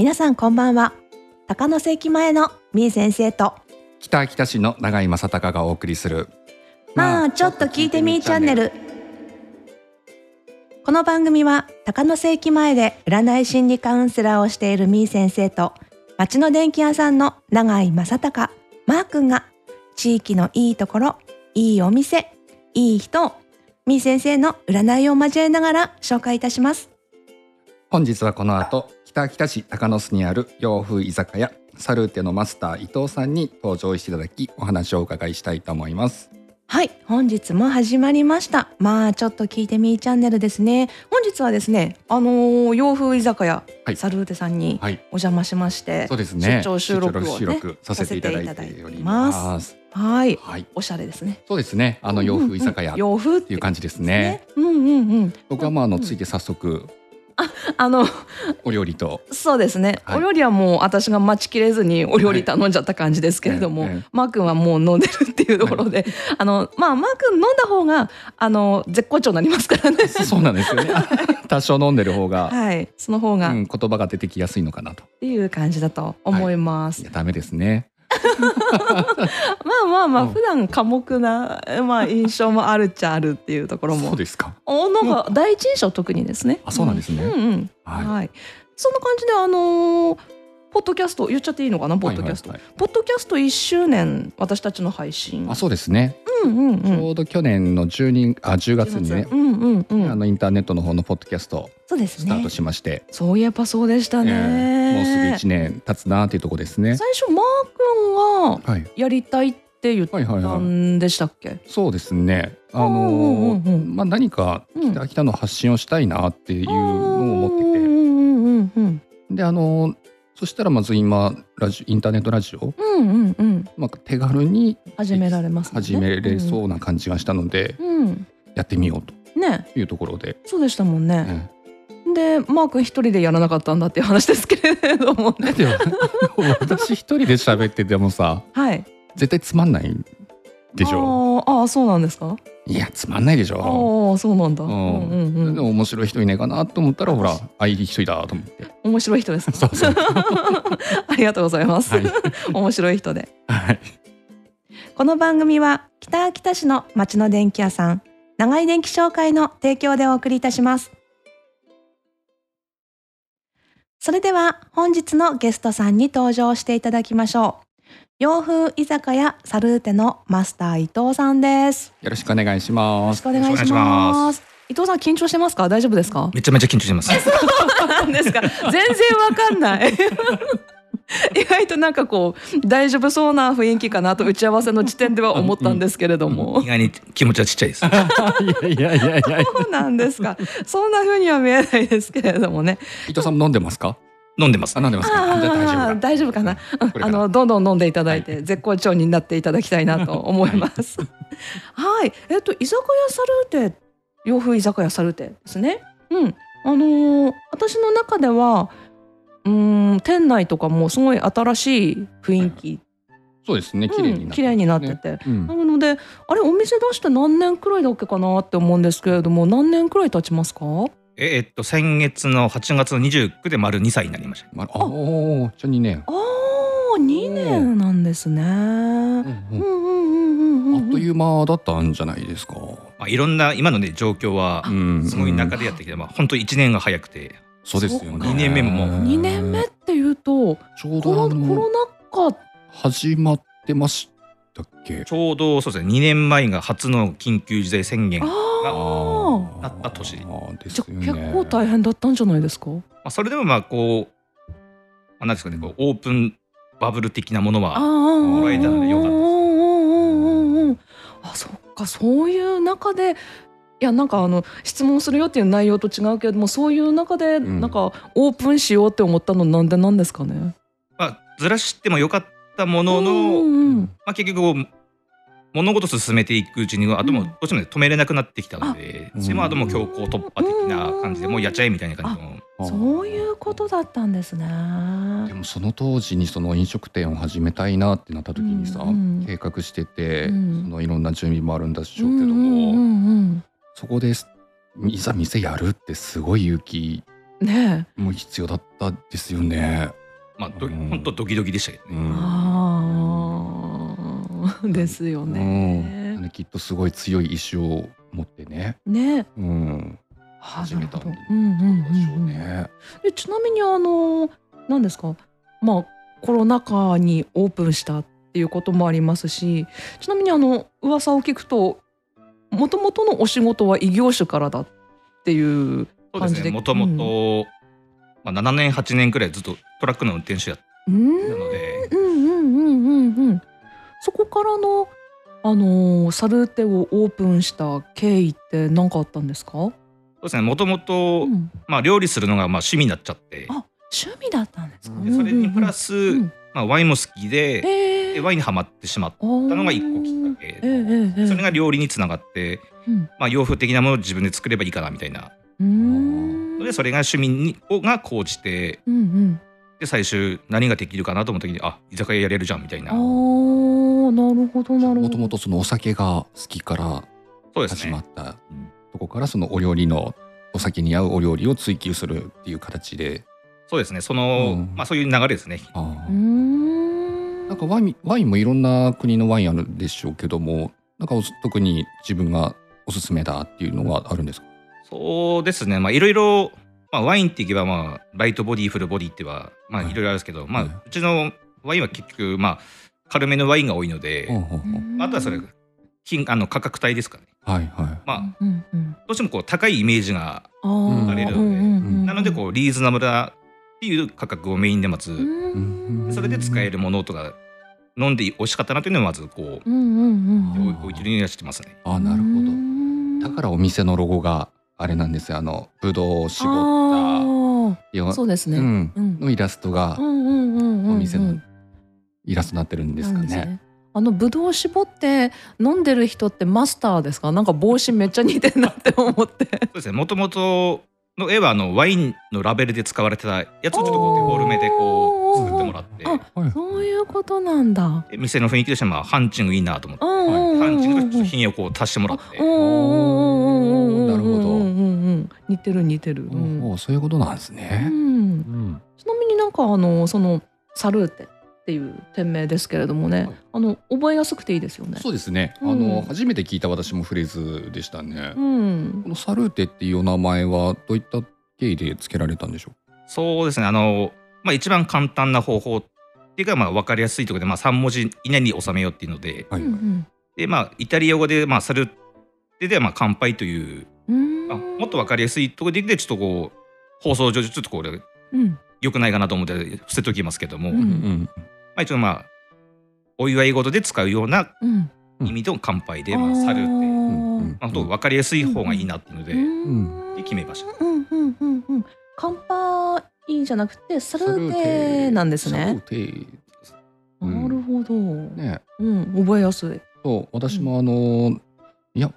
皆さんこんばんは。高野関前のみー先生と北秋田市の永井正隆がお送りするまあちょっと聞いてみーチャンネル。この番組は高野関前で占い心理カウンセラーをしているみー先生と町の電気屋さんの永井正隆マー君が地域のいいところいいお店いい人をみー先生の占いを交えながら紹介いたします本日はこの後北秋田市高野巣にある洋風居酒屋サルーテのマスター伊藤さんに登場していただきお話をお伺いしたいと思います。はい本日も始まりました。まあちょっと聞いてみーチャンネルですね。本日はですねあのー洋風居酒屋、はい。サルーテさんにはい。お邪魔しまして、そうですね。出張収録をね出張収録させていただいておりさます。はいはい。おしゃれですね。そうですね。あの洋風居酒屋っ洋風ってていう感じですね。うんうんうん。僕はまああのうん。ついて早速あのお料理と。そうですね、はい。お料理はもう私が待ちきれずにお料理頼んじゃった感じですけれども、はい。ええマー君はもう飲んでるっていうところで、あのまあマー君飲んだ方があの絶好調になりますからね。そうなんですよね。多少飲んでる方が、はい。その方がっうん、言葉が出てきやすいのかなと。ていう感じだと思います、いやダメですねまあまあまあ、うん。普段寡黙な、まあ、印象もあるっちゃあるっていうところも。そうですか。おなんか第一印象特にですね。あそうなんですね。うんうん。はい。はい、そんな感じであのーポッドキャスト言っちゃっていいのかなポッドキャスト、はいはいポッドキャスト1周年私たちの配信。あそうですね、うんうんうん。ちょうど去年の12あ10月にね、うんうんうん。あのインターネットの方のポッドキャストそうですスタートねしまして、そういえばそうでしたね、えーもうすぐ1年経つなっていうところですね。最初マー君がはい、やりたいって言っはいはいたはい。んでしたっけ、そうですね。あうんうんのうんうん。まあ何かうん。北北の発信をしたいなっていうのを思ってうんうんうんうんて、であのそしたらまず今ラジインターネットラジオ、うんうんうん。まあ手軽に始められますね。始めれそうな感じがしたので、うん、うん。やってみようとね。いうところで、そうでしたもんね、えでマー君一人でやらなかったんだっていう話ですけれどもね。私一人で喋っててもさはい。絶対つまんないでしょ。あーあーそうなんですか？いやつまんないでしょ。ああそうなんだ、ううんん、うんうん。でも面白い人いねえかなと思ったらほらあいい人いたと思って。面白い人ですそうそう。ありがとうございます、はい。面白い人で。はい。この番組は北秋田市の町の電気屋さん長井電気商会の提供でお送りいたします。それでは本日のゲストさんに登場していただきましょう洋風居酒屋サルーテのマスター伊藤さんです。よろしくお願いします。よろしくお願いしまます。伊藤さん緊張してますか？大丈夫ですか？めちゃめちゃ緊張してます。なんですか。全然わかんない。意外となんかこう大丈夫そうな雰囲気かなと打ち合わせの時点では思ったんですけれども。意外に気持ちはちっちゃいです。いやいやいやいやそうなんですか。そんな風には見えないですけれどもね。伊藤さんも飲んでますか？飲んでます。あ。飲んでます大丈夫かな。あのどんどん飲んでいただいて絶好調になっていただきたいなと思います。はい。えっと居酒屋サルーテ洋風居酒屋サルーテですね。うん。あのー私の中ではうーん店内とかもすごい新しい雰囲気。そうですね。綺麗に綺麗になってて。うん。なのであれお店出して何年くらいだっけかなって思うんですけれども何年くらい経ちますか？ええっと先月の8月の29で丸2歳になりました。まあ、おおじゃあ2年ああ2年なんですね。うんうんうんうん。あっという間だったんじゃないですか。まあいろんな今のね状況はうんすごい中でやってきて、まあ本当1年が早くて、そうですよね。二年目ももう2年目っていうとちょうどあのロナ禍始まってましたっけ？ちょうどそうですね2年前が初の緊急事態宣言。まああなった年。ですじゃあよね。結構大変だったんじゃないですか？あそれでもまあこう、まあ、なんですかねこうオープンバブル的なものああはもらえたのでよかったあそっかそういう中でいやなんかあの質問するよっていう内容と違うけれどもそういう中でん。なんかオープンしようって思ったのなんでなんですかね？まあずらしてもよかったものの、うんうん。まあ、結局こう物事進めていくうちにあともうん。どうしてもね止めれなくなってきたので、あそれもあともう強行突破的な感じでもうやっちゃえみたいな感じの。そういうことだったんですね。でもその当時にその飲食店を始めたいなってなった時にさ、うん。うん計画してて、うん。そのいろんな準備もあるんでしょうけども、うんうんうん。そこでいざ店やるってすごい勇気もう必要だったですよね。まあどうん。本当ドキドキでしたけどね。うんですようん。ね。ねきっとすごい強い意志を持ってね、ね。うん、あ始めたんでなるほど。うんうんうんでしょううんね。でちなみにあの何ですか？まあコロナ禍にオープンしたっていうこともありますしちなみにあの噂を聞くともともとのお仕事は異業種からだっていうそうです感じでね。もともとまあ7年8年くらいずっとトラックの運転手やってうんたので、うんうんうんうんうんそこからのあのーサルーテをオープンした経緯って何かあったんですか、そうですね。もともとうん。まあ料理するのがまあ趣味になっちゃって、あ趣味だったんですか、それにプラス、うん。まあワインも好きで、へでワインにハマってしまったたのが一個きっかけ。それが料理につながって、うん。まあ洋風的なものを自分で作ればいいかなみたいな。でそれが趣味にをが高じて、で最終何ができるかなと思った時にあ居酒屋やれるじゃんみたいななるほどなるほどもともとそのお酒が好きからそうですね始ま。ったうんとこからそのお料理のお酒に合うお料理を追求するっていう形で、そうですね。その、うんまあそういう流れですね。なんかワインワインもいろんな国のワインあるでしょうけども、なんかお特に自分がおすすめだっていうのがあるんですか？そうですね。まあいろいろ、まあワインって言えばまあライトボディフルボディってはまあはいいろいろあるんですけど、まあはいうちのワインは結局まあ軽めのワインが多いので、ああとはそれ金あの価格帯ですかね。はいはい。まあどうしてもこう高いイメージがあれるのでなのでこうリーズナブルなっていう価格をメインでまず、うんうんそれで使えるものとか飲んで美味しかったなというのをまずこう置いてるようにはしてますね。あなるほど。どだからお店のロゴがあれなんですよ。あのブドウを絞っあたそうですね。のイラストがお店のイラストになってるんですかね。あのブドウ絞って飲んでる人ってマスターですか？なんか帽子めっちゃ似てんなって思って。そうですね。もともとの絵はあのワインのラベルで使われてたやつをちょっとこうデフォルメでこう作ってもらってあはいそういうことなんだ。で店の雰囲気としてはまあハンチングいいなと思って、ハンチングとちょっと品をこう足してもらって、なるほどうんうんうん似てる似てる。うんそういうことなんですうね。んうんちなみになんかあのそのサルーテっていう店名ですけれどもね、はいあの覚えやすくていいですよね。そうですね。あうんの初めて聞いた私もフレーズでしたね。うんこのサルーテっていうお名前はどういった経緯で付けられたんでしょそうですねあの、まあ、一番簡単な方法っていうかまあ分かりやすいところで、まあ、3文字以内に収めようっていうのでう。はい。うんで、まあ、イタリア語で、まあ、サルテではまあ乾杯という、うんまあ、もっと分かりやすいところででちょっとこう放送上ちょっとこれうん良くないかなと思って伏せときますけども、うんまうんあ、一応まあお祝い事で使うような意味と乾杯で、まあ、サルテ、まう。ん。あ、分かりやすい方がいいなっていうので、うん。で決めました。うんうんうんうん。乾杯じゃなくてサルーテなんですね。なるほど。ね。うん覚えやすい。そう私もあのいや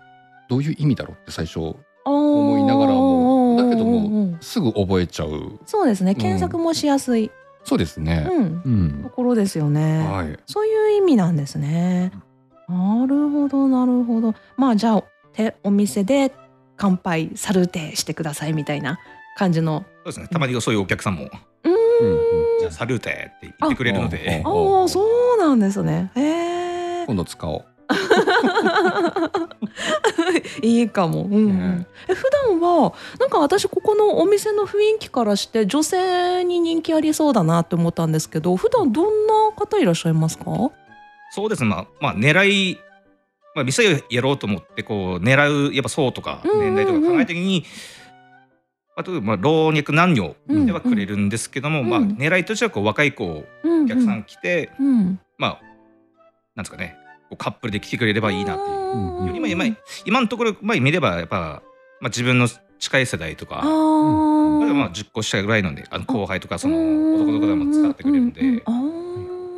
どういう意味だろうって最初思思いながらも。だけどもすぐ覚えちゃう。そうですね。検索もしやすい、そうですね。うんうんと。ころですよね。はい。そういう意味なんですね。なるほどなるほど。まあじゃあてお店で乾杯サルーテしてくださいみたいな感じの。そうですねたまにそういうお客さんもうーん。じゃあサルーテって言ってくれるのであああそうなんですね。へえ。今度使おう。いいかも。うんえ普段はなんか私ここのお店の雰囲気からして女性に人気ありそうだなって思ったんですけど普段どんな方いらっしゃいますか？そうですね。まあ、まあ、狙い、まあ、店をやろうと思ってこう狙うやっぱ層とかうんうんうん。年代とか考えた時に、あとまあ老若男女うんではくれるんですけども、うんまあ、狙いとしてはこう若い子おお客さん来て、うん。まあなんですかねカップルで来てくれればいいなっていう。うんよりも今今のところ、まあ、見ればやっぱ、まあ、自分の近い世代とかあまあ10個下ぐらいなんであの後輩とかその男の子でも使ってくれるんで、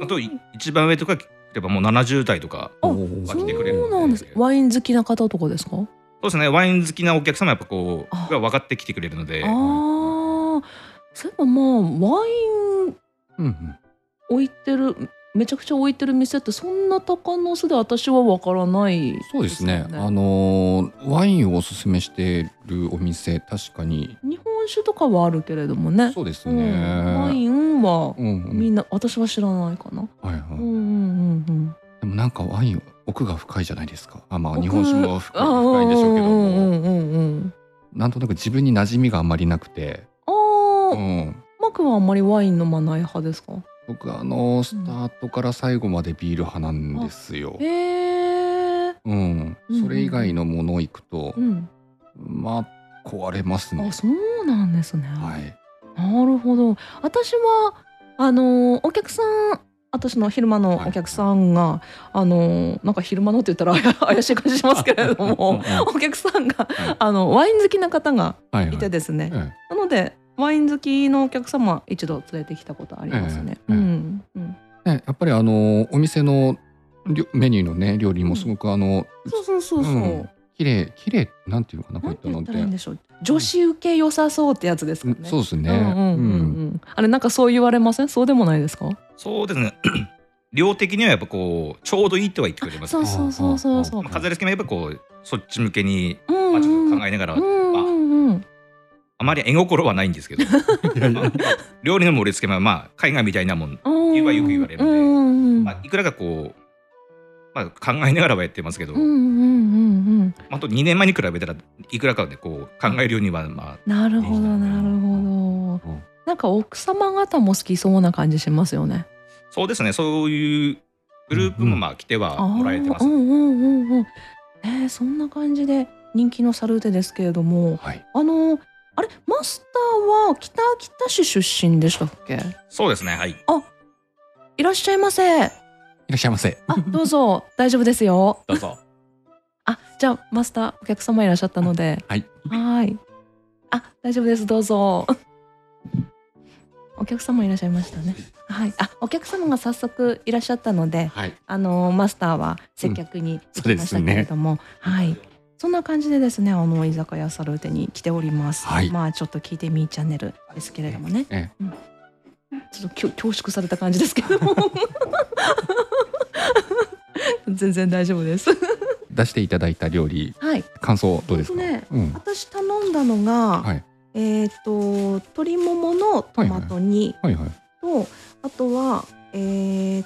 あとい一番上とか来ればもう70代とかあおー来てくれるそうなんです。ワイン好きな方とかですか？そうですね。ワイン好きなお客様やっぱこあ。うが分かってきてくれるので。ああ、そういえばまあワイン。置いてるめちゃくちゃ置いてる店ってそんな高野巣で私はわからないそうですね。あよのーワインをおすすめしているお店確かに。日本酒とかはあるけれどもね。そうですうん。ね。ワインはうんうん。みんな私は知らないかな。はいはい。うんうんうんうん。でもなんかワイン奥が深いじゃないですか。あまあ奥日本酒も深いあ深いんでしょうけども、うんうんうんうん。なんとなく自分に馴染みがあんまりなくて、あうーん、マクはあんまりワイン飲まない派ですか？僕あのスタートから最後までビール派なんですよ。へえうん、うんそれ以外のもの行くと、うん。まあ壊れますね。あ。そうなんですね、はい。なるほど。私はあのお客さん私の昼間のお客さんが、あのなんか昼間のって言ったら 怪しい感じしますけれどもお客さんがはい。あのワイン好きな方がはいはい。いてですね、え。なのでワイン好きのお客様一度連れてきたことありますね。ええうんうん、えねやっぱりあのお店のりょメニューのね料理もすごくあの、そうそうそうそう。うん綺麗綺麗なんていうのかなこうないったのっらいいんでしょう。女子受け良さそうってやつですかね。うんそうですね。うんうんうんうん。あれなんかそう言われません？そうでもないですか？そうですね 量的にはやっぱこうちょうどいいとは言ってくれますそうそうそうそうそう。まあ飾り付けもやっぱこうそっち向けに、うんまあ、ちょっうんと考えながら、うんうんうん。あまり絵心はないんですけど。料理の盛り付けもまあ絵画みたいなもん、うん。言えばよく言われるんで。まあ、いくらかこう、まあ、考えながらはやってますけど、うんうんうんうん。あと2年前に比べたらいくらかでこう考えるようにはまあなるほどな。るほど。うん。なんか奥様方も好きそうな感じしますよね。そうですね。そういうグループもまあ来てはもらえてます、あーうんうんうんうん。えー、そんな感じで人気のサルーテですけれども、はい。あのあれマスターは北秋田市出身でしたっけ？そうですねはいいらっしゃいませ。いらっしゃいませ。あ、どうぞ大丈夫ですよ。どうぞ あ、じゃあマスターお客様いらっしゃったので、はい。はーい。あ、大丈夫です。どうぞ。お客様いらっしゃいましたね。はい。あ、お客様が早速いらっしゃったので、はい。あのマスターは接客に行きましたけれども、はい。そんな感じでですね、あの居酒屋サルーテに来ております。はいまあちょっと聞いてみーチャンネルですけれどもね、えちょっときょ恐縮された感じですけども、全然大丈夫です。出していただいた料理はい。感想どうですか？えっとうん。私頼んだのが、はいえっ、と鶏もものトマト煮はいはい。と、あとは、えー、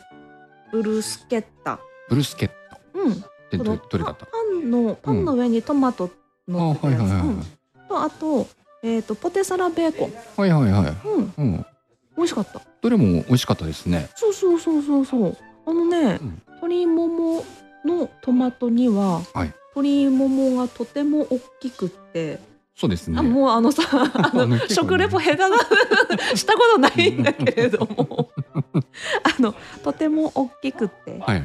ブルスケッタ。ブルスケッうん。トでどどれだった。パンのパンの上にトマトあのってたやつ、はいはいはいうん。とあと,、えー、とポテサラベーコン、はいはいはい。うん、うん。美味しかった。どれも美味しかったですね。そうそうそうそうそう。あのね、うん。鶏もものトマトには、はい。鶏ももがとても大きくって、そうですね。あもうあのさ あのあの結構ね。食レポ下手がしたことないんだけれども。あのとても大きくって、はい。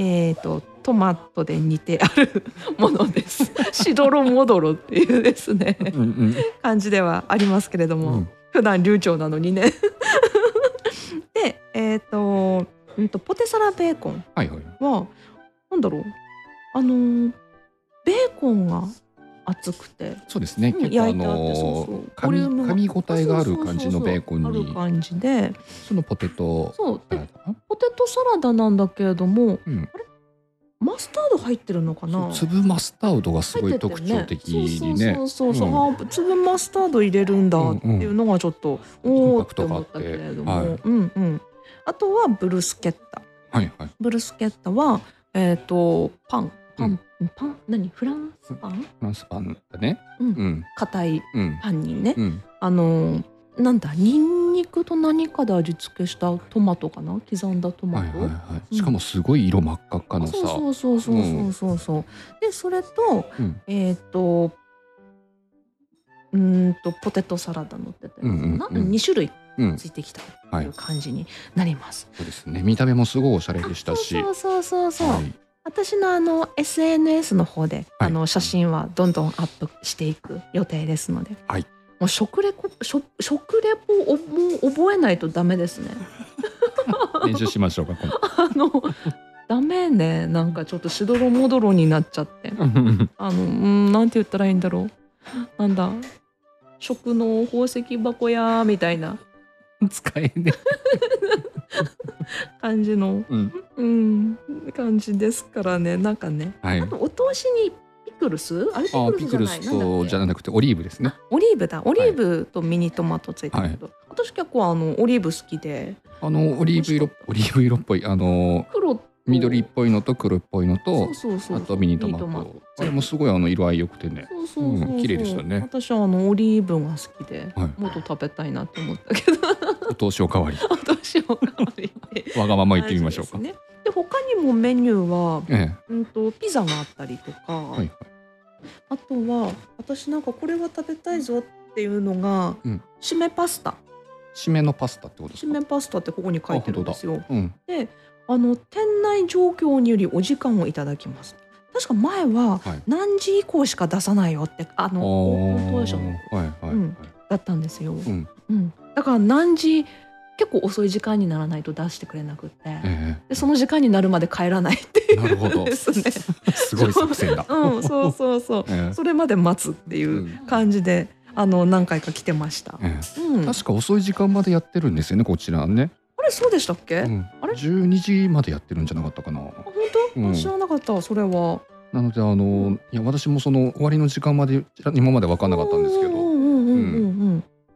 えー、とトマトで煮てあるものです。しどろもどろっていうですねうんうん。感じではありますけれども、うん普段流暢なのにね。でえっ、と,、うん、とポテサラベーコンはいはい。はなんだろうあのーベーコンが厚くて。そうですね。うん結構あの噛み応えがある感じのベーコンあるに感じで。そのポテトそう。でポテトサラダなんだけれどもうん。マスタード入ってるのかな？粒マスタードがすごい特徴的にね。そうそうそうそう、う。ん。あー粒マスタード入れるんだっていうのがちょっと、おおって思ったけれども、インパクうんうん。あとはブルスケッタ。はいはい。ブルスケッタはえっ、とパン。パン、うんパン？何？フランスパン？フランスパンだね。うん。うん。硬いうん。パンにね、うん。あのーなんだニンニクと何かで味付けしたトマトかな？刻んだトマト、はいはいはい。しかもすごい色真っ赤っかのさ。そうそうそうそうそうそうそう、でそれとうん。えっ、とうーんとポテトサラダ乗ってたやつかな、うんうんうん。2種類うん。ついてきたとはい。いう感じになります。そうですね。見た目もすごいおしゃれでしたし。そうそうそうそう、はい私のあの SNS の方で、はい。あの写真はどんどんアップしていく予定ですので、はい。もう食レポ食食レポをもう覚えないとダメですね。練習しましょうか。今度。あのダメね。なんかちょっとしどろもどろになっちゃって。あのうんなんて言ったらいいんだろう。なんだ。食の宝石箱やみたいな。使えね。感じの、うん。うん、感じですからね。なんかね。はい。お通しにピクルス？あれピあクルスじゃない？じゃなくてオリーブですね。オリーブだ。オリーブとミニトマトついてるけど、私結構あのオリーブ好きで。あのオリーブ色オリーブ色っぽい。あの黒と緑っぽいのと黒っぽいのとあとミニトマト。あれもすごいあの色合い良くてね。綺麗でしたね。私はあのオリーブが好きで、はい。もっと食べたいなって思ったけど。お通しおかわり。どうしようか悪いってわがまま言ってみましょうか、ですね。で他にもメニューは、えうん、とピザがあったりとか、えはい。あとは私なんかこれは食べたいぞっていうのが、うん。締めパスタ。締めのパスタってことですか？締めパスタってここに書いてるんですよ。うん。であの店内状況によりお時間をいただきます。確か前ははい。何時以降しか出さないよってはいはいはい、うんだったんですよ。うん。うん、だから何時結構遅い時間にならないと出してくれなくって、えでその時間になるまで帰らないっていうなるほど。ですね。すごい作戦だ。う。ん、そうそうそう。ええ。それまで待つっていう感じで、あの何回か来てました。えうん、え確か遅い時間までやってるんですよねこちらね、あれそうでしたっけ？うん、あれ？12時までやってるんじゃなかったかなあ本当？うん知らなかったそれは。なのであのいや私もその終わりの時間まで今まで分かんなかったんですけど。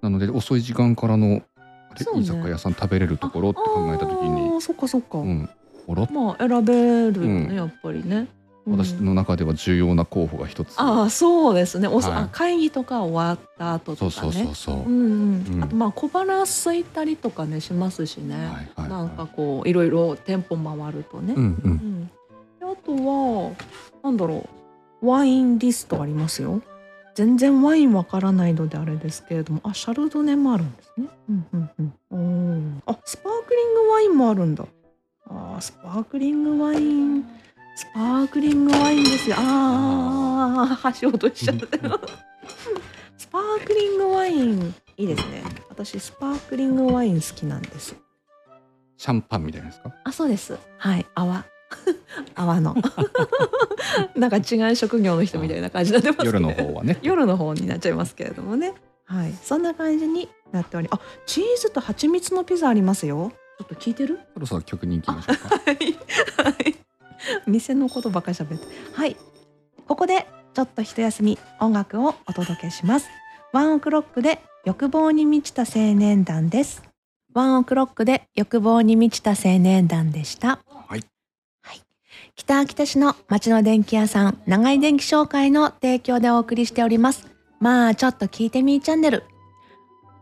なので遅い時間からのあれ、ね居酒屋さん食べれるところって考えた時あにーそっかそっか。うんおろまあ選べるよね、うんやっぱりね。うん。私の中では重要な候補が一つ。ああそうですね。おそはい。あ会議とか終わった後とかね。そうそうそう。そう、うんうん。うん。あとまあ小腹空いたりとかねしますしね。はいはいはい。なんかこういろいろ店舗回るとね。うんううんん、であとはなんだろうワインリストありますよ。全然ワインわからないのであれですけれども。あシャルドネもあるんですね。うんうんうん。おー。あスパークリングワインもあるんだ。あースパークリングワインスパークリングワインですよああ箸落としちゃったスパークリングワインいいですね私スパークリングワイン好きなんですシャンパンみたいなですか？あ、そうです。はい、泡。泡の。なんか違う職業の人みたいな感じになってますけど夜の方はね夜の方になっちゃいますけれどもね。はい、そんな感じになっており、あ、チーズと蜂蜜のピザありますよ。ちょっと聞いてる？そろそろ曲に行きましょうか はい。はい。店のことばっかり喋って。はい。ここでちょっと一休み音楽をお届けします。ワンオクロックで欲望に満ちた青年団です。ワンオクロックで欲望に満ちた青年団でした。はい。はい。北秋田市の町の電気屋さん、長井電気商会の提供でお送りしております。まあ、ちょっと聞いてみーチャンネル。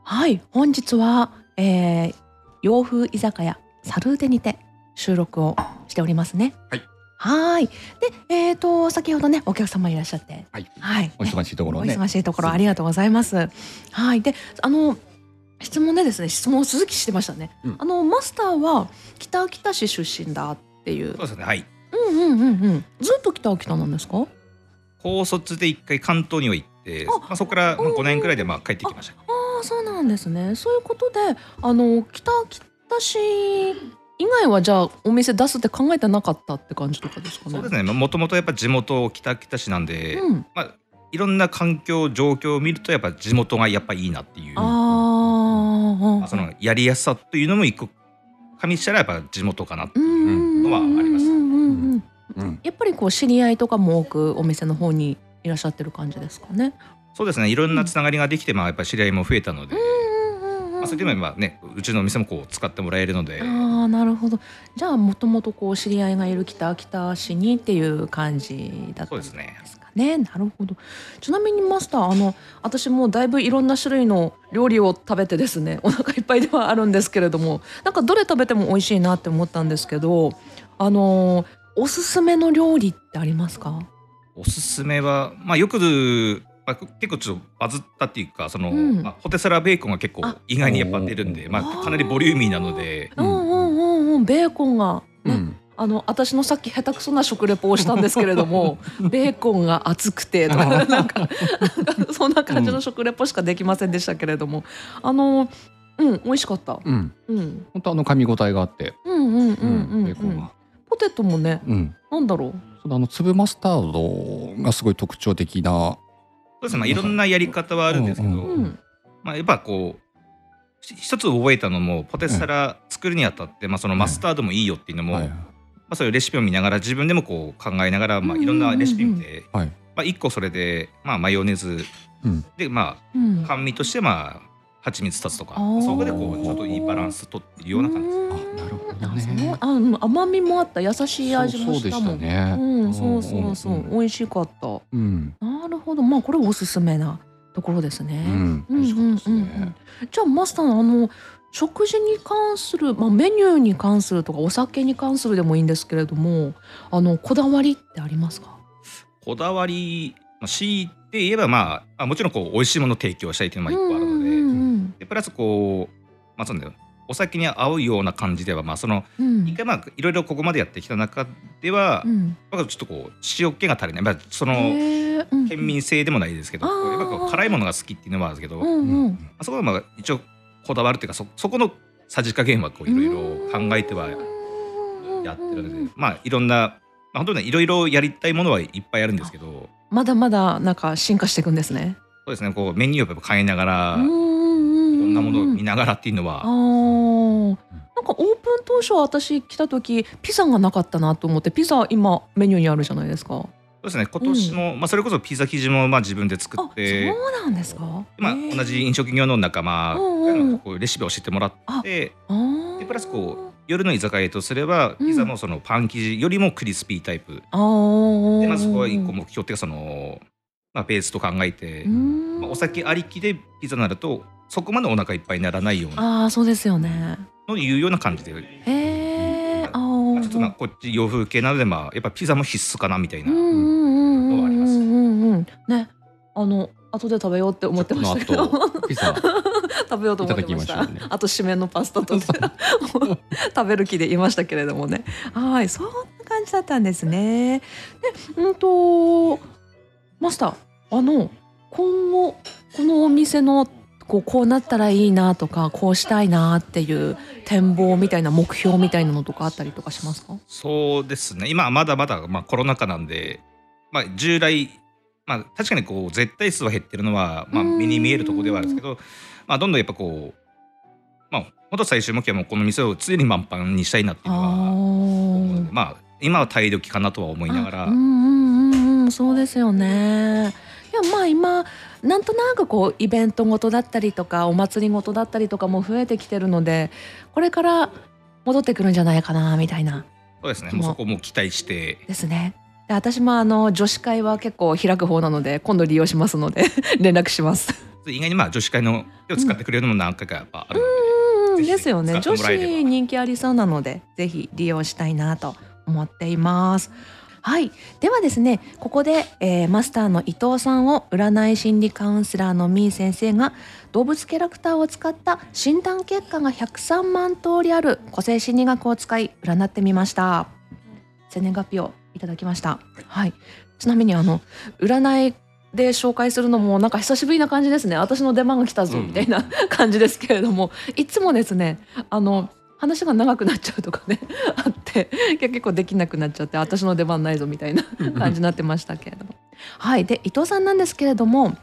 はい。本日は、えー、洋風居酒屋サルーテにて収録をしておりますね。はい。はーい。で、えっ、と、先ほどね、お客様いらっしゃって。はいはい。お忙しいところおね忙しいところありがとうございます。はい。で、あの質問でですね、質問を続きしてましたね。うんあのマスターは北秋田市出身だっていうそう。ですねはいうんうんうんうん。ずっと北秋田なんですか？高卒で一回関東には行ってあまあ、そこからまあ5年くらいでまあ帰ってきましたああ、そうなんですね。そういうことで、あの北秋田市以外はじゃあお店出すって考えてなかったって感じとかですかね？そうですねもともとやっぱ地元北秋田市なんで、うん。まあいろんな環境状況を見るとやっぱ地元がやっぱいいなっていうああ。まあそのやりやすさというのも一個加味したらやっぱ地元かなってうんいううんのはありますうんうんうんうんうんやっぱりこう知り合いとかも多くお店の方にいらっしゃってる感じですかね？そうですねいろんなつながりができて、まあやっぱ知り合いも増えたので、まあ、そういう意味ではねうちのお店もこう使ってもらえるので、ああなるほど。じゃあもともとこう知り合いがいる北秋田市にっていう感じだったんですそうですね。かね。なるほど。ちなみにマスターあの私もだいぶいろんな種類の料理を食べてですね お腹いっぱいではあるんですけれどもなんかどれ食べても美味しいなって思ったんですけどあのーおすすめの料理ってありますか？おすすめは、まあ、よく、まあ、結構ちょっとバズったっていうかその、うん。あポテサラベーコンが結構あ。意外にやっぱ出るんで、まあ、かなりボリューミーなのでうん。うん。うんうんベーコンが、ねうん。あの私のさっき下手くそな食レポをしたんですけれども ベーコンが熱くてとかなんかなんかそんな感じの食レポしかできませんでしたけれども、あのうん美味しかった、うん。うん、本当あの噛み応えがあって、うんうんうんうんうん。ベーコンが、ポテトもねうん、なんだろう。そのあの粒マスタードがすごい特徴的な、そうですね、まあ、いろんなやり方はあるんですけど、うんうんまあ、やっぱこうし一つ覚えたのもポテサラ作るにあたって、まあ、そのマスタードもいいよっていうのも、はいまあ、そういうレシピを見ながら自分でもこう考えながら、まあ、いろんなレシピ見て、はい。ままあ、1個それで、まあ、マヨネーズうん。でまうん。あ甘味としてまあ蜂蜜立つとかそこでこうちょっといいバランス取ってるような感じです。うんあなるほどね。あうん甘みもあった。優しい味もそうそうでしたもんしたね。うんそうそうそう、ん美味しかった。うん。なるほどまあこれおすすめなところですね、じゃあマスターあの食事に関する、まあ、メニューに関するとかお酒に関するでもいいんですけれどもあのこだわりってありますか？こだわり、まあ、強いて言えば、まあ、あもちろんこう美味しいものを提供したいっていうのが一個あるので,、うんうんでプラスこう、まあ、そうだよお酒に合うような感じでは、まあ、そのうん。一回まあいろいろここまでやってきた中では、うん。まあちょっとこう塩気が足りない、まあ、その県民性でもないですけど、あー。やっぱこう辛いものが好きっていうのはあるんですけど、まうんうん。あそこはまあ一応こだわるっていうかそそこのさじ加減はこういろいろ考えてはやってるので、まあいろんな、まあ、本当にねいろいろやりたいものはいっぱいあるんですけどまだまだなんか進化していくんですね。そうですね。こうメニューを変えながら、うんなものを見ながらっていうのは、なんかオープン当初私来た時ピザがなかったなと思ってピザ今メニューにあるじゃないですか。そうですね。今年の、まあ、それこそピザ生地もまあ自分で作あってそうなんですか。まあ、同じ飲食業の仲間こうレシピを教えてもらってでプラスこ夜の居酒屋とすればうん。ピザのそのパン生地よりもクリスピータイプ、あー。でまずそこは一個目標っていうかその、まあ、ベースと考えて、うん。まあ、お酒ありきでピザになるとそこまでお腹いっぱいにならないような。ああそうですよね。のいうような感じで、へえ。あまあ、あ。ちょっとまあこっち洋風系なのでまあやっぱピザも必須かなみたいな、うんうんうんのはありますね。あの後で食べようって思ってましたけど。ピザ。食べようと思ってました。しね。あと締めのパスタと 食べる気でいましたけれどもね。はい。そんな感じだったんですね。でうんとマスターあの今後このお店のこうこうなったらいいなとかこうしたいなっていう展望みたいな目標みたいなのとかあったりとかしますか？そうですね。今はまだまだまあコロナ禍なんで、まあ、従来、まあ、確かにこう絶対数は減ってるのは、まあ、うん。目に見えるところではあるんですけど、まあ、どんどんやっぱこうまあ本当最終目標はもうこの店を常に満帆にしたいなっていうのはまあ今は体力かなとは思いながら、うんうんうんうんそうですよね。いやまあ今なんとなくこうイベントごとだったりとかお祭りごとだったりとかも増えてきてるのでこれから戻ってくるんじゃないかなみたいなそうですねもうそこも期待してですね。で私もあの女子会は結構開く方なので今度利用しますので 連絡します。意外にまあ女子会の手を使ってくれるのも何回かやっぱあるので、うんぜひですよね女子人気ありそうなのでぜひ利用したいなと思っています。はい。ではですねここで、えーマスターの伊藤さんを占い心理カウンセラーのみー先生が動物キャラクターを使った診断結果が103万通りある個性心理学を使い占ってみました。生年月日をいただきました。はい。ちなみにあの占いで紹介するのもなんか久しぶりな感じですね。私の出番が来たぞうん。みたいな 感じですけれども、いつもですねあの話が長くなっちゃうとかね あって結構できなくなっちゃって私の出番ないぞみたいな感じになってましたけれども。はい。で伊藤さんなんですけれども、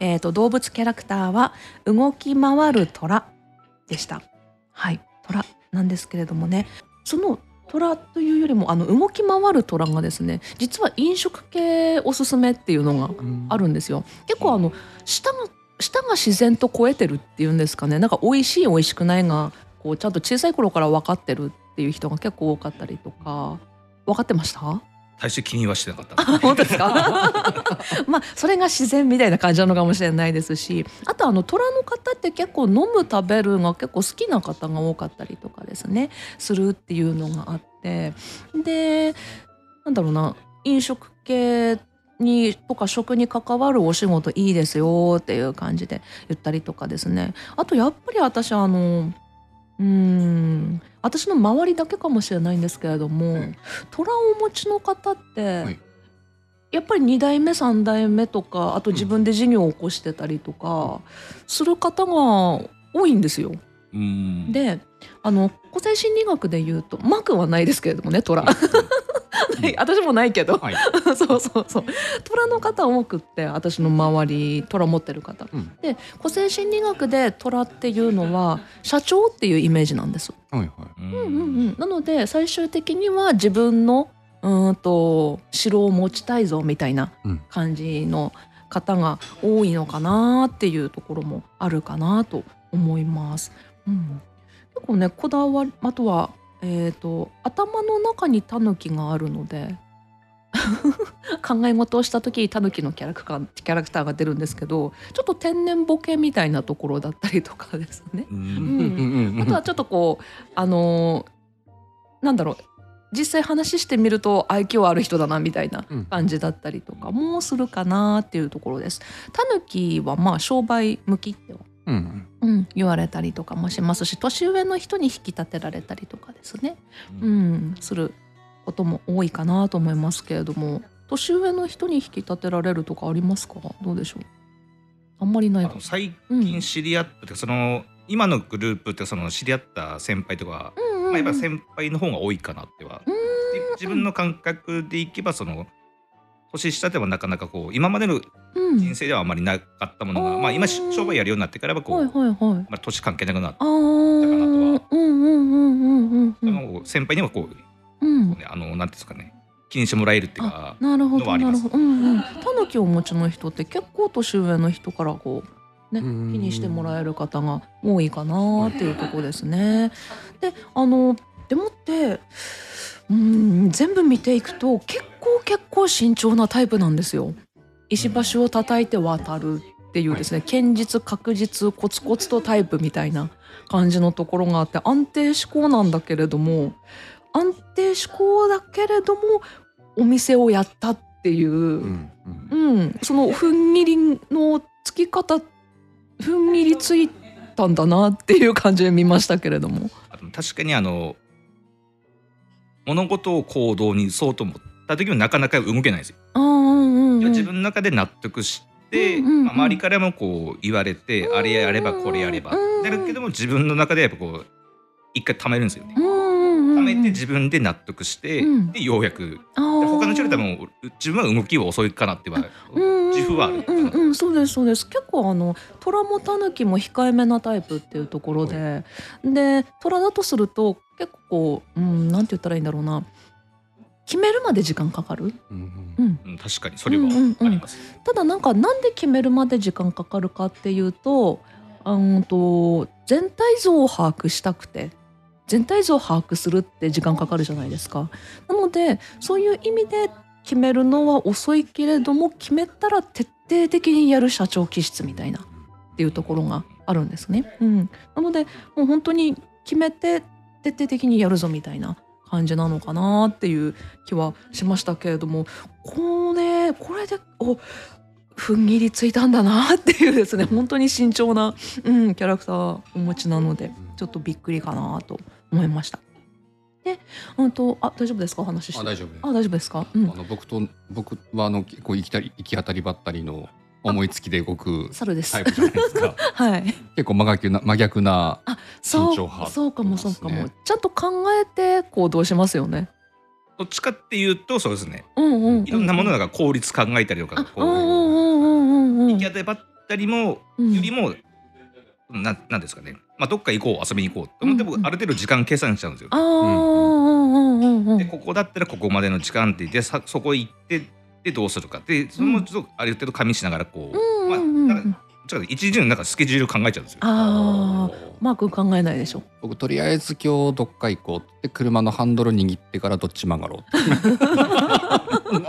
えー、と動物キャラクターは動き回る虎でした。はい。虎なんですけれどもね。その虎というよりもあの動き回る虎がですね実は飲食系おすすめっていうのがあるんですよ。結構あの舌が舌が自然と超えてるっていうんですかね。なんか美味しい美味しくないがこうちゃんと小さい頃から分かってるっていう人が結構多かったりとか分かってました？大して気にはしてなかった。あ本当ですか？まあそれが自然みたいな感じなのかもしれないですしあとあの虎の方って結構飲む食べるが結構好きな方が多かったりとかですねするっていうのがあってでなんだろうな飲食系にとか食に関わるお仕事いいですよっていう感じで言ったりとかですね。あとやっぱり私あのうーん。私の周りだけかもしれないんですけれども、はい虎をお持ちの方って、はい。やっぱり2代目3代目とかあと自分で事業を起こしてたりとかする方が多いんですよ。うん。であの個性心理学で言うとマークはないですけれどもね虎。はい私もないけど、はい。そうそうそう。虎の方多くって私の周り虎持ってる方。うん。で個性心理学で虎っていうのは社長っていうイメージなんです。はいはい。うん。うんうんうん、なので最終的には自分のうーんと城を持ちたいぞみたいなうん。感じの方が多いのかなっていうところもあるかなと思います。うん、結構ねこだわりあとは、えー、と頭の中にタヌキがあるので 考え事をした時にタヌキのキャラクターキャラクターが出るんですけどちょっと天然ボケみたいなところだったりとかですね。うんうんあとはちょっとこうあのーなんだろう実際話してみると愛嬌ある人だなみたいなうん感じだったりとかもするかなっていうところです。タヌキはまあ商売向きっては、うん。うん、言われたりとかもしますし年上の人に引き立てられたりとかですね、うん、することも多いかなと思いますけれども年上の人に引き立てられるとかありますか？どうでしょう？あんまりない。か最近知り合ったってその今のグループってその知り合った先輩とか、うんうんうん。まあ、やっぱ先輩の方が多いかなっては。自分の感覚でいけばその年下でもなかなかこう今までのうん。人生ではあまりなかったものが、うんまあ今商売やるようになってからはこう、はいはいはい。まあ、年関係なくなって、ああうんうんうんうんうんうん。もう先輩にはこう、うん。ね、あのなんていうんですかね気にしてもらえるっていうかなるほのはあります。どなるほど。うんうん。タヌキをお持ちの人って結構年上の人からこうね気うんにしてもらえる方が多いかなっていうところですね。であのでもってうん全部見ていくと結構結構慎重なタイプなんですよ。石橋を叩いて渡るっていうですね堅実確実コツコツとタイプみたいな感じのところがあって安定志向なんだけれども安定志向だけれどもお店をやったっていう、ううんんうんその踏ん切りのつき方踏ん切りついたんだなっていう感じで見ましたけれども。確かにあの物事を行動に移そうと思った時もなかなか動けないんですよ。うんうんうん自分の中で納得して、うんうんうん。まあ周りからもこう言われて、あれやればこれやれば、うんなるけども自分の中でやっぱこう一回貯めるんですよね。うんうんうんうん。貯めて自分で納得して、うん。でようやく。他の人より多分自分は動きは遅いかなってはうん自負はあるうんうんうん、そうですそうです。結構あの虎もタヌキも控えめなタイプっていうところで、で虎だとすると結構こう、うん、なんて言ったらいいんだろうな決めるまで時間かかる、うんうん、うん確かにそれはうんうんうんあります。ただなんかなんで決めるまで時間かかるかっていうとあんと全体像を把握したくて全体像を把握するって時間かかるじゃないですか。なのでそういう意味で決めるのは遅いけれども決めたら徹底的にやる社長気質みたいなっていうところがあるんですね。うん、なのでもう本当に決めて徹底的にやるぞみたいな感じなのかなっていう気はしましたけれどもこれこれでお踏ん切りついたんだなっていうですね本当に慎重な、うん、キャラクターお持ちなのでちょっとびっくりかなと思いました。で、うんとあ大丈夫ですか？お話しして。あ大丈夫ですあ大丈夫ですか？うんあ。の僕と僕はあの結構行きたり行き当たりばったりの思いつきで動く猿です。タイプじゃないですか。はい。結構真逆な真逆なそう慎重派そうかもそうかも、ちゃんと考えて行動しますよね。どっちかっていうとそうですね。うんうん、うん。いろんなものが効率考えたりとか、あ、こううんうんうんうんうんうん。行き当たりばったりもうんよりも、ななんですかね。まあどっか行こう遊びに行こうと思っても、うんうんある程度時間計算しちゃうんですよあ。あ、うんうんうんうんでここだったらここまでの時間ってでさそこ行ってでどうするか。でそれもちょっとある程度加味しながらこう、まあなんかちょっと一日のなんかスケジュール考えちゃうんですよ。ああ、マー君考えないでしょ。僕とりあえず今日どっか行こうって車のハンドル握ってからどっち曲がろう うん。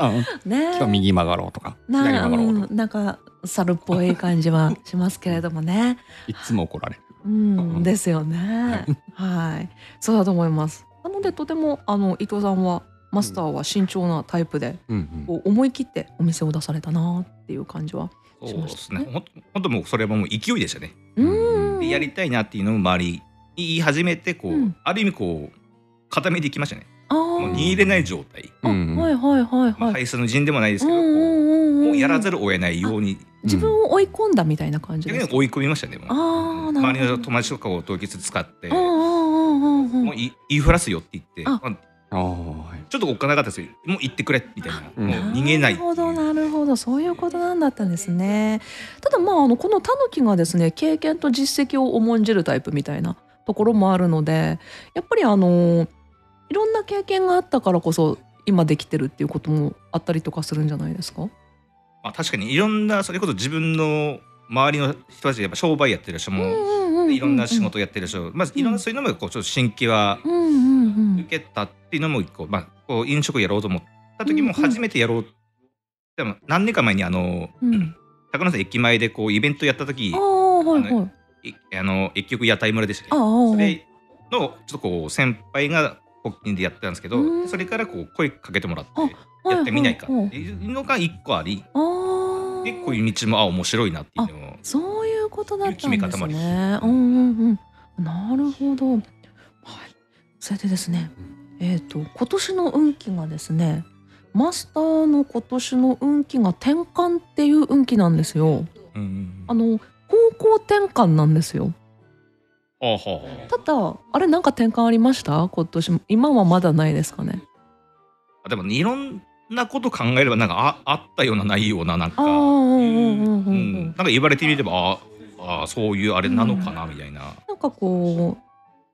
ね。今日右曲がろうとか左な曲がろうとか。うん。なんか猿っぽい感じはしますけれどもね。いつも怒られる。うん、ですよね。はい、そうだと思います。なのでとてもあの伊藤さんはマスターは慎重なタイプで、うんうん思い切ってお店を出されたなっていう感じは。そうですね。本当もうそれはもう勢いでしたね。うやりたいなっていうのを周りに言い始めてこう、うんある意味こう固めていきましたね。あもうー握れない状態。あ、うんうんはいはいはいまあ、はい。排出の陣でもないですけど、うんうんうんうんもうやらざるを得ないように自分を追い込んだみたいな感じですか？追い込みましたね。あーなるほど周りの友達とかを当日使って、もうい言いふらすよって言って、あちょっとおっかなかったですけど、もう行ってくれみたいな、うん。もう逃げない。なるほどなるほど。そういうことなんだったんですね。ただまああのこのタヌキがですね経験と実績を重んじるタイプみたいなところもあるのでやっぱりあのいろんな経験があったからこそ今できてるっていうこともあったりとかするんじゃないですか？まあ、確かにいろんなそれこそ自分の周りの人たちやっぱ商売やってる人も、いろんな仕事やってる人、まあ、いろんなそういうのもこうちょっと新規はうんうんうん。受けたっていうのも一個、まあ、こう飲食やろうと思った時もうんうん。初めてやろう、でも何年か前にあの、うん。高野山駅前でこうイベントやった時ああはいはい。いあの駅局屋台村でしたそれのちょっとこう先輩が発起でやってたんですけどうん。それからこう声かけてもらってあやってみないかっていうのが一個あり。ああでこういう道もあ面白いなっていうのを。そういうことだったんですね。うんうんうん。なるほど。はい。それでですね、えっ、と今年の運気がですね、マスターの今年の運気が転換っていう運気なんですよ。うんあの方向転換なんですよ。あはあただあれなんか転換ありました？今年も今はまだないですかね？あでもいろんなこと考えればなんかああったようなないようななんかああうんうんうんうんううんんなんか言われてみればああそういうあれなのかなみたいな。なんかこ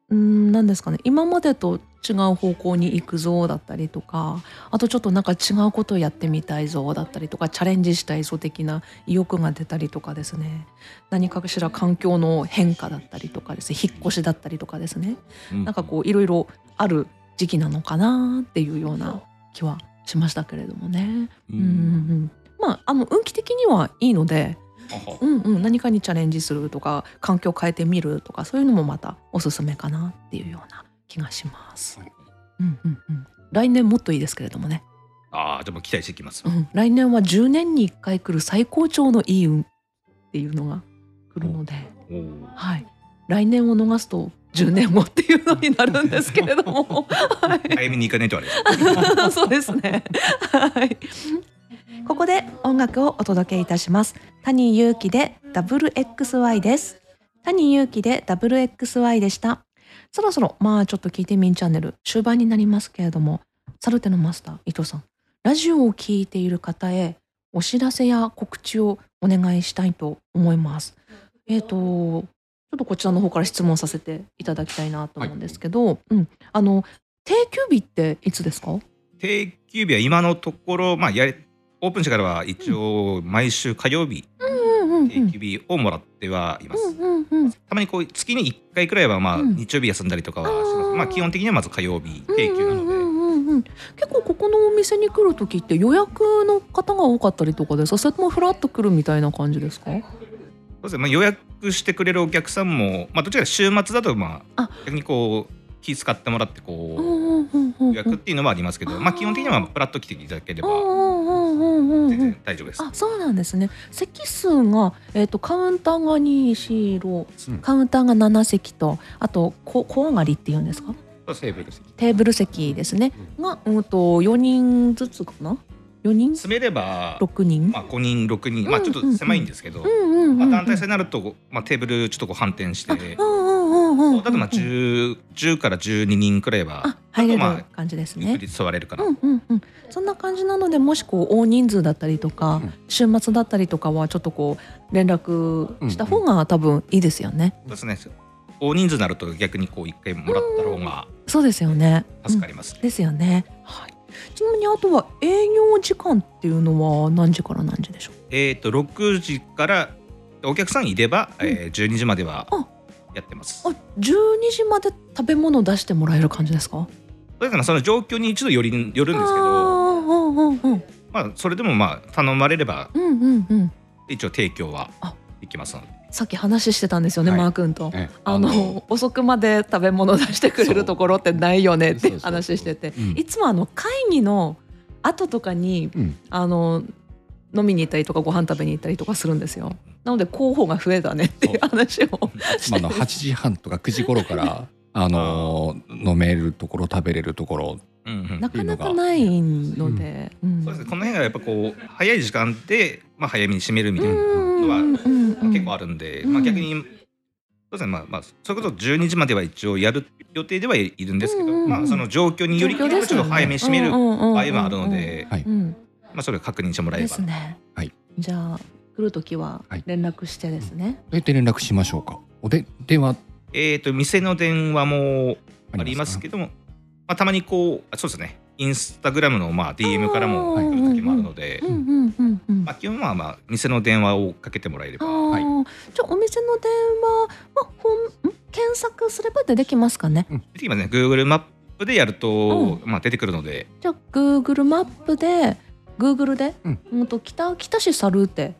う、うん、なんですかね、今までと違う方向に行くぞだったりとか、あとちょっとなんか違うことをやってみたいぞだったりとか、チャレンジしたいぞ的な意欲が出たりとかですね、何かしら環境の変化だったりとかですね、引っ越しだったりとかですね、うん。なんかこういろいろある時期なのかなっていうような気はしましたけれどもね。ううんうんうん、まああの運気的にはいいので、うんうん、何かにチャレンジするとか環境を変えてみるとかそういうのもまたおすすめかなっていうような気がします。うんうんうん、来年もっといいですけれどもね、ああでも期待してきますう。ん、来年は10年に1回来る最高潮のいい運っていうのが来るので、はい、来年を逃すと10年後っていうのになるんですけれども、はい、早めに行かないとあれ。そうですね。はい。ここで音楽をお届けいたします。谷祐希で WXY です。谷祐希で WXY でした。そろそろまあちょっと聞いてみんチャンネル終盤になりますけれども、サルテのマスター伊藤さん、ラジオを聞いている方へお知らせや告知をお願いしたいと思います。えっ、とちょっとこちらの方から質問させていただきたいなと思うんですけど、うん、あの定休日っていつですか？定休日は今のところ、まあ、やれオープンしてからは一応毎週火曜日定休日をもらってはいます。たまにこう月に1回くらいはまあうん。日曜日休んだりとかはします。まあ基本的にはまず火曜日定休なので。結構ここのお店に来る時って予約の方が多かったりとかですか？それともフラッと来るみたいな感じですか？そうですね。まあ、予約してくれるお客さんも、まあ、どちらか週末だとまああ。逆にこう気遣ってもらってこう予約っていうのもありますけど、まあ、基本的にはプラッと来ていただければ全然大丈夫です。あそうなんですね。席数が、えー、とカウンターが246うん。カウンターが7席とあと小小上がりっていうんですか？テーブル席。テーブル席ですね。が、うん、と4人ずつかな？4人？詰めれば、6人、まあ、5人6人、まあ、ちょっと狭いんですけど、まあ、団体制になると、まあ、テーブルちょっとこう反転して、うんうんうんうんだとまあ 10, 10から12人くらいはあ入れる感じですね。ゆっくり座れるかな、うんうんうん、そんな感じなのでもしこう大人数だったりとか、うん週末だったりとかはちょっとこう連絡した方が多分いいですよね。そうですね大人数になると逆にこう1回もらった方がそうですよね。助かります、うんですよね。はい。ちなみにあとは営業時間っていうのは何時から何時でしょう？えっ、と6時からお客さんいれば、えー、12時まではあやってます。あ、12時まで食べ物出してもらえる感じですか？それからその状況に一度よりよるんですけあどーうんうんうんまあそれでもまあ頼まれればうんうんうん。一応提供はあできますので。さっき話してたんですよね、はい。マー君と。えあの遅くまで食べ物出してくれるところってないよねってそう。そうそう話してて。うんいつもあの会議の後とかにうん。あの飲みに行ったりとかご飯食べに行ったりとかするんですよ。なので候補が増えたねっていう話をまああの8時半とか9時頃から あのー飲めるところ食べれるところ。うんうん。なかなかないのでうん。そうですね。この辺がやっぱこう早い時間で、まあ、早めに閉めるみたいなうんのは結構あるんで、うん。まあ、逆にそうですね。まあまあそれこそ12時までは一応やる予定ではいるんですけど、うんうんうん。まあその状況によりちょっと早めに閉める場合もあるので、はい。うんまあそれを確認してもらえば。すね。はい。じゃあ来る時ははい。連絡してですね。どうやって連絡しましょうか?おで電話。えっ、と店の電話もありますけどども、まあ、たまにこうあそうですね。インスタグラムのまあ DM からも来る時もあるので、うんうんうんうんまあ、基本はまあ店の電話をかけてもらえれば、あー。はい、じゃあお店の電話は本ん検索すれば出てきますかね?出てきますね。Google マップでやると、まあ、出てくるので。じゃあ Google マップで Google で、ううんん、と北北市サルーテ、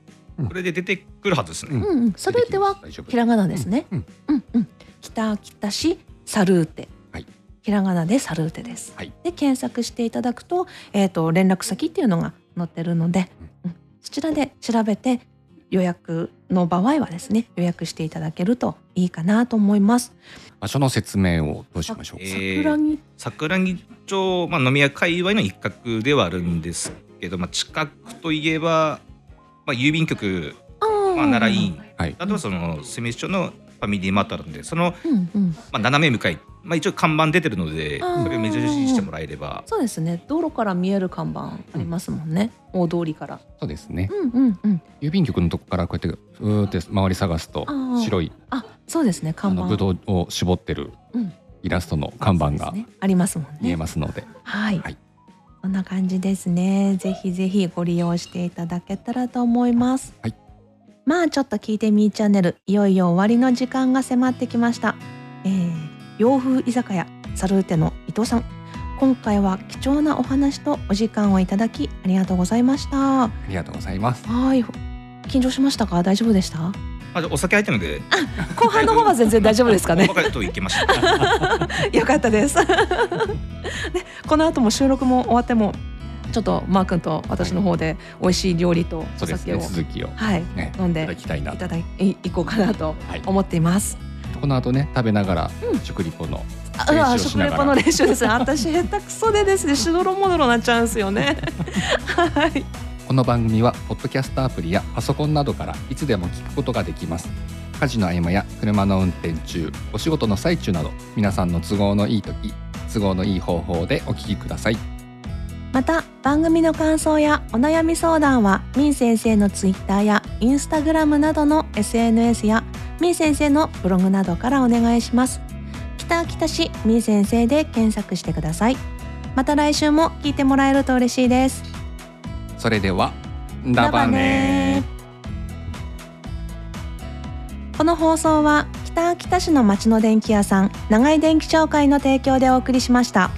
これで出てくるはずですね、うんうん。うん、サルーテはひらがなですね。うん。うん。うん、北北市サルーテ、はい。ひらがなでサルーテです。はい。で検索していただくと,、えー、と連絡先っていうのが載ってるので、うん。そちらで調べて予約の場合はですね予約していただけるといいかなと思います。場所の説明をどうしましょうか、えー桜木。桜木町、まあ、飲み屋界隈の一角ではあるんですけど、まあ、近くといえば、まあ、郵便局、まあ、奈良医院。はい。あとはその住吉町のファミリーマートあるんでその、うんうん、まあ、斜め向かい、まあ、一応看板出てるのでそれを目印してもらえれば。そうですね。道路から見える看板ありますもんね、大通りから。そうですね。うんうんうん。郵便局のとこからこうやってうーって周り探すと白いあそうですね。あ看板。のブドウを絞ってるうん。イラストの看板がね。ありますもんね。見えますので、はい、はいこんな感じですね。ぜひぜひご利用していただけたらと思います。はいまあちょっと聞いてみーチャンネルいよいよ終わりの時間が迫ってきました。えー、洋風居酒屋サルーテの伊藤さん。今回は貴重なお話とお時間をいただきありがとうございました。はありがとうございますい。緊張しましたか？大丈夫でした？まあ、お酒入ってるので後半の方は全然大丈夫ですかね よかったです。ね、この後も収録も終わってもちょっとマー君と私の方で美味しい料理とお酒を、ね続きをはい、ね飲んでいただきたいないただいいこうかなとはい思っています。この後ね食べながらうん食リポのあうわ練習をしながら食レポの練習ですね。私下手くそでですね、しどろもどろなっちゃうんですよね。はい。この番組はポッドキャストアプリやパソコンなどからいつでも聞くことができます。家事の合間や車の運転中お仕事の最中など皆さんの都合のいい時都合のいい方法でお聞きください。また番組の感想やお悩み相談はみー先生のツイッターやインスタグラムなどの SNS やみー先生のブログなどからお願いします。北秋田市みー先生で検索してください。また来週も聞いてもらえると嬉しいです。それではダバネこの放送は北秋田市の町の電気屋さん長井電気商会の提供でお送りしました。